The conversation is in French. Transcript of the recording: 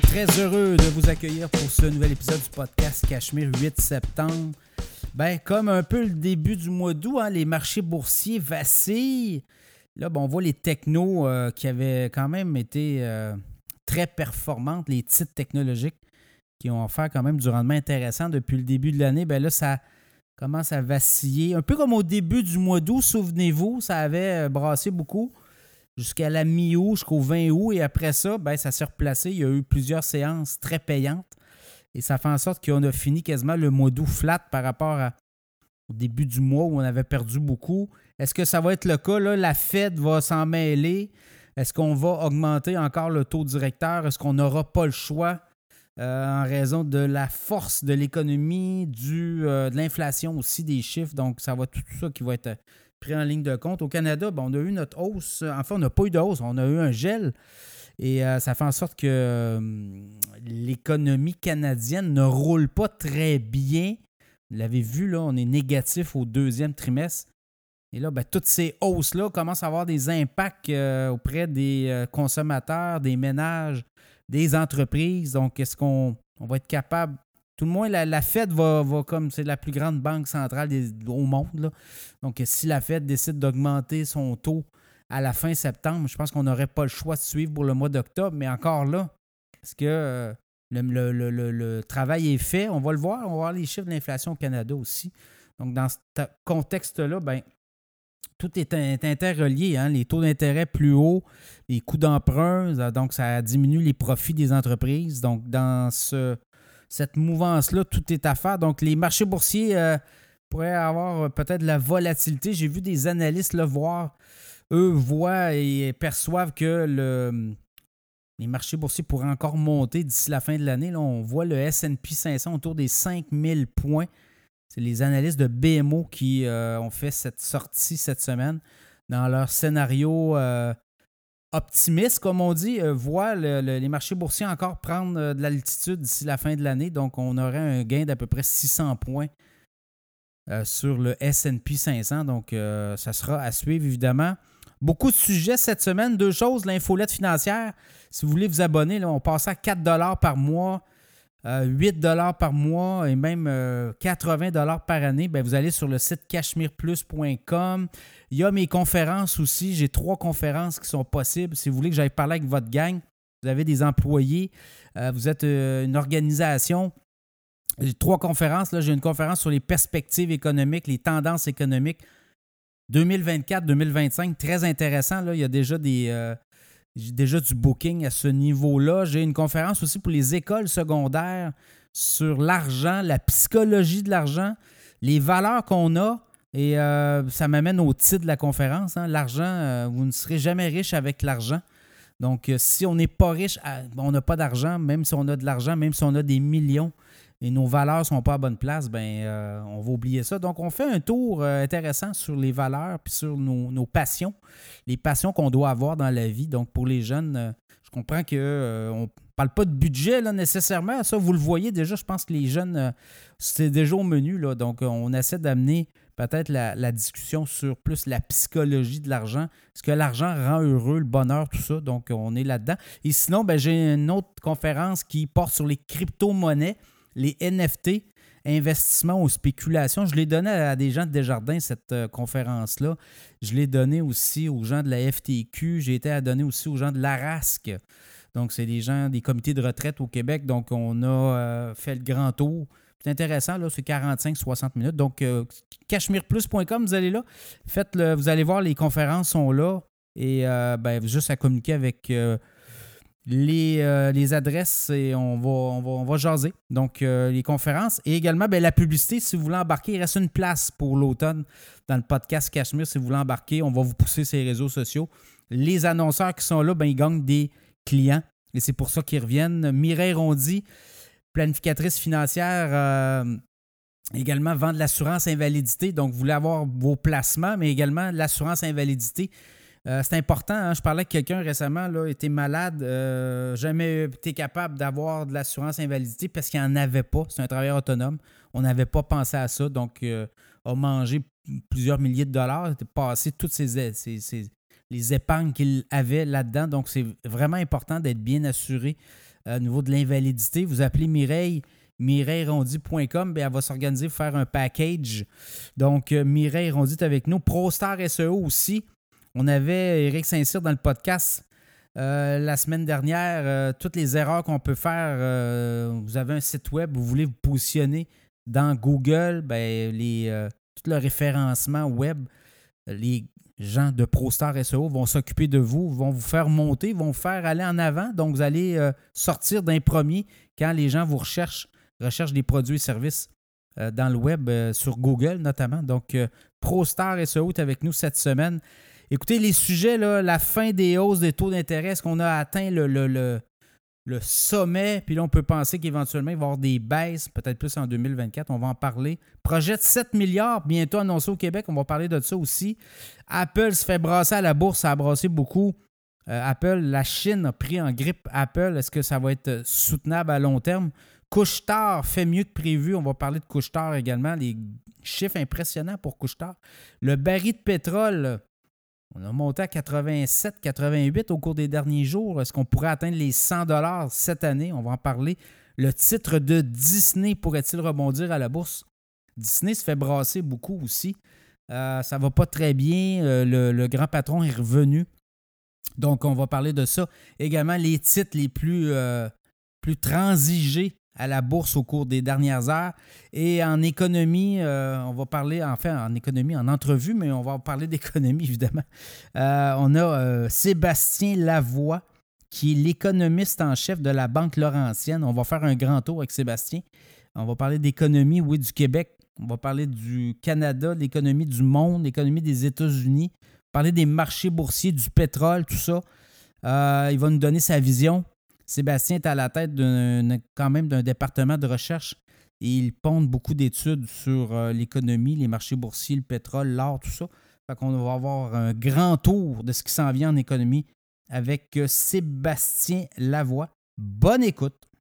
très, très heureux de vous accueillir pour ce nouvel épisode du podcast Cachemire 8 septembre. Ben, comme un peu le début du mois d'août, hein, les marchés boursiers vacillent. Là, on voit les technos euh, qui avaient quand même été euh, très performantes, les titres technologiques qui ont offert quand même du rendement intéressant depuis le début de l'année. Ben là, ça commence à vaciller. Un peu comme au début du mois d'août, souvenez-vous, ça avait euh, brassé beaucoup jusqu'à la mi-août, jusqu'au 20 août. Et après ça, ben, ça s'est replacé. Il y a eu plusieurs séances très payantes. Et ça fait en sorte qu'on a fini quasiment le mois d'août flat par rapport au début du mois où on avait perdu beaucoup. Est-ce que ça va être le cas? Là? La Fed va s'en mêler. Est-ce qu'on va augmenter encore le taux directeur? Est-ce qu'on n'aura pas le choix euh, en raison de la force de l'économie, euh, de l'inflation aussi des chiffres? Donc, ça va tout ça qui va être pris en ligne de compte. Au Canada, ben, on a eu notre hausse. Enfin, on n'a pas eu de hausse, on a eu un gel. Et euh, ça fait en sorte que euh, l'économie canadienne ne roule pas très bien. Vous l'avez vu, là, on est négatif au deuxième trimestre. Et là, ben, toutes ces hausses-là commencent à avoir des impacts euh, auprès des consommateurs, des ménages, des entreprises. Donc, est-ce qu'on va être capable tout le moins, la, Fed va, comme c'est la plus grande banque centrale au monde. Donc, si la Fed décide d'augmenter son taux à la fin septembre, je pense qu'on n'aurait pas le choix de suivre pour le mois d'octobre. Mais encore là, est-ce que euh, le, travail est fait? On va le voir. On va voir les chiffres de l'inflation au Canada aussi. Donc, dans ce contexte-là, ben, tout est, interrelié. Hein. Les taux d'intérêt plus hauts, les coûts d'emprunt, donc ça diminue les profits des entreprises. Donc, dans ce cette mouvance-là, tout est à faire. Donc, les marchés boursiers euh, pourraient avoir euh, peut-être la volatilité. J'ai vu des analystes le voir. Eux voient et perçoivent que le, les marchés boursiers pourraient encore monter d'ici la fin de l'année. Là, on voit le SP 500 autour des 5000 points. C'est les analystes de BMO qui euh, ont fait cette sortie cette semaine dans leur scénario optimiste, comme on dit, euh, voit les marchés boursiers encore prendre euh, de l'altitude d'ici la fin de l'année. Donc, on aurait un gain d'à peu près 600 points euh, sur le SP 500. Donc, ça sera à suivre, évidemment. Beaucoup de sujets cette semaine. Deux choses. L'infolette financière. Si vous voulez vous abonner, là, on passe à 4 par mois. 8 par mois et même 80 par année, ben, vous allez sur le site cachemireplus.com. Il y a mes conférences aussi. J'ai trois conférences qui sont possibles. Si vous voulez que j'aille parler avec votre gang, vous avez des employés, euh, vous êtes euh, une organisation. J'ai trois conférences. Là, j'ai une conférence sur les perspectives économiques, les tendances économiques 2024-2025. Très intéressant. Là. Il y a déjà des. Euh, déjà du booking à ce niveau-là. J'ai une conférence aussi pour les écoles secondaires sur l'argent, la psychologie de l'argent, les valeurs qu'on a et euh, ça m'amène au titre de la conférence. Hein. L'argent, euh, vous ne serez jamais riche avec l'argent. Donc, euh, si on n'est pas riche, on n'a pas d'argent, même si on a de l'argent, même si on a des millions et nos valeurs ne sont pas à bonne place, ben, on va oublier ça. Donc, on fait un tour intéressant sur les valeurs puis sur nos, passions, les passions qu'on doit avoir dans la vie. Donc, pour les jeunes, je comprends qu'on ne parle pas de budget là, nécessairement. Ça, vous le voyez déjà, je pense que les jeunes, c'est déjà au menu. Là, donc, on essaie d'amener peut-être la, discussion sur plus la psychologie de l'argent. Est-ce que l'argent rend heureux, le bonheur, tout ça? Donc, on est là-dedans. Et sinon, ben, j'ai une autre conférence qui porte sur les crypto-monnaies, les NFT, investissement ou spéculation. Je l'ai donné à des gens de Desjardins, cette euh, conférence-là. Je l'ai donné aussi aux gens de la FTQ. J'ai été à donner aussi aux gens de l'ARASC. Donc, c'est des gens des comités de retraite au Québec. Donc, on a euh, fait le grand tour c'est intéressant, là, c'est 45-60 minutes. Donc, euh, cachemireplus.com, vous allez là. Faites le, vous allez voir, les conférences sont là. Et ben, juste à communiquer avec euh, les, les, adresses et on va, on va, jaser. Donc, les conférences. Et également, ben, la publicité, si vous voulez embarquer, il reste une place pour l'automne dans le podcast Cachemire. Si vous voulez embarquer, on va vous pousser ces réseaux sociaux. Les annonceurs qui sont là, ben, ils gagnent des clients. Et c'est pour ça qu'ils reviennent. Mireille Rondy, planificatrice financière euh, également vend de l'assurance invalidité. Donc, vous voulez avoir vos placements, mais également l'assurance invalidité. Euh, c'est important. Hein. Je parlais avec quelqu'un récemment, là, était malade, euh, jamais été capable d'avoir de l'assurance invalidité parce qu'il n'en avait pas. C'est un travailleur autonome. On n'avait pas pensé à ça. Donc, a mangé plusieurs milliers de dollars. A passé toutes les épargnes qu'il avait là-dedans. Donc, c'est vraiment important d'être bien assuré au niveau de l'invalidité. Vous appelez Mireille, mireillerondi.com, ben, elle va s'organiser pour faire un package. Donc, Mireille Rondi est avec nous. ProStar SEO aussi. On avait Eric Saint-Cyr dans le podcast euh, la semaine dernière, euh, toutes les erreurs qu'on peut faire, euh, vous avez un site web, vous voulez vous positionner dans Google, ben, les, tout le référencement web, les gens de ProStar SEO vont s'occuper de vous, vont vous faire monter, vont vous faire aller en avant. Donc, vous allez sortir d'un premier quand les gens vous recherchent, recherchent des produits et services dans le web, sur Google notamment. Donc, ProStar SEO est avec nous cette semaine. Écoutez, les sujets, la fin des hausses des taux d'intérêt, est-ce qu'on a atteint le, sommet? Puis là, on peut penser qu'éventuellement, il va y avoir des baisses, peut-être plus en 2024. On va en parler. Projet de 7 milliards, bientôt annoncé au Québec. On va parler de ça aussi. Apple se fait brasser à la bourse. Ça a brassé beaucoup. Euh, Apple, la Chine a pris en grippe Apple. Est-ce que ça va être soutenable à long terme? Couche-tard fait mieux que prévu. On va parler de couche-tard également. Les chiffres impressionnants pour couche-tard. Le baril de pétrole on a monté à 87, 88 au cours des derniers jours. Est-ce qu'on pourrait atteindre les 100 dollars cette année? On va en parler. Le titre de Disney pourrait-il rebondir à la bourse? Disney se fait brasser beaucoup aussi. Euh, ça ne va pas très bien. Euh, le, grand patron est revenu. Donc, on va parler de ça. Également, les titres les plus, euh, plus transigés à la bourse au cours des dernières heures. Et en économie, euh, on va parler, enfin en économie, en entrevue, mais on va parler d'économie évidemment. Euh, on a euh, Sébastien Lavoie, qui est l'économiste en chef de la Banque Laurentienne. On va faire un grand tour avec Sébastien. On va parler d'économie, oui, du Québec. On va parler du Canada, l'économie du monde, l'économie des États-Unis, parler des marchés boursiers, du pétrole, tout ça. il va nous donner sa vision Sébastien est à la tête quand même d'un département de recherche et il ponde beaucoup d'études sur euh, l'économie, les marchés boursiers, le pétrole, l'or, tout ça. Fait qu'on va avoir un grand tour de ce qui s'en vient en économie avec euh, Sébastien Lavoie. Bonne écoute!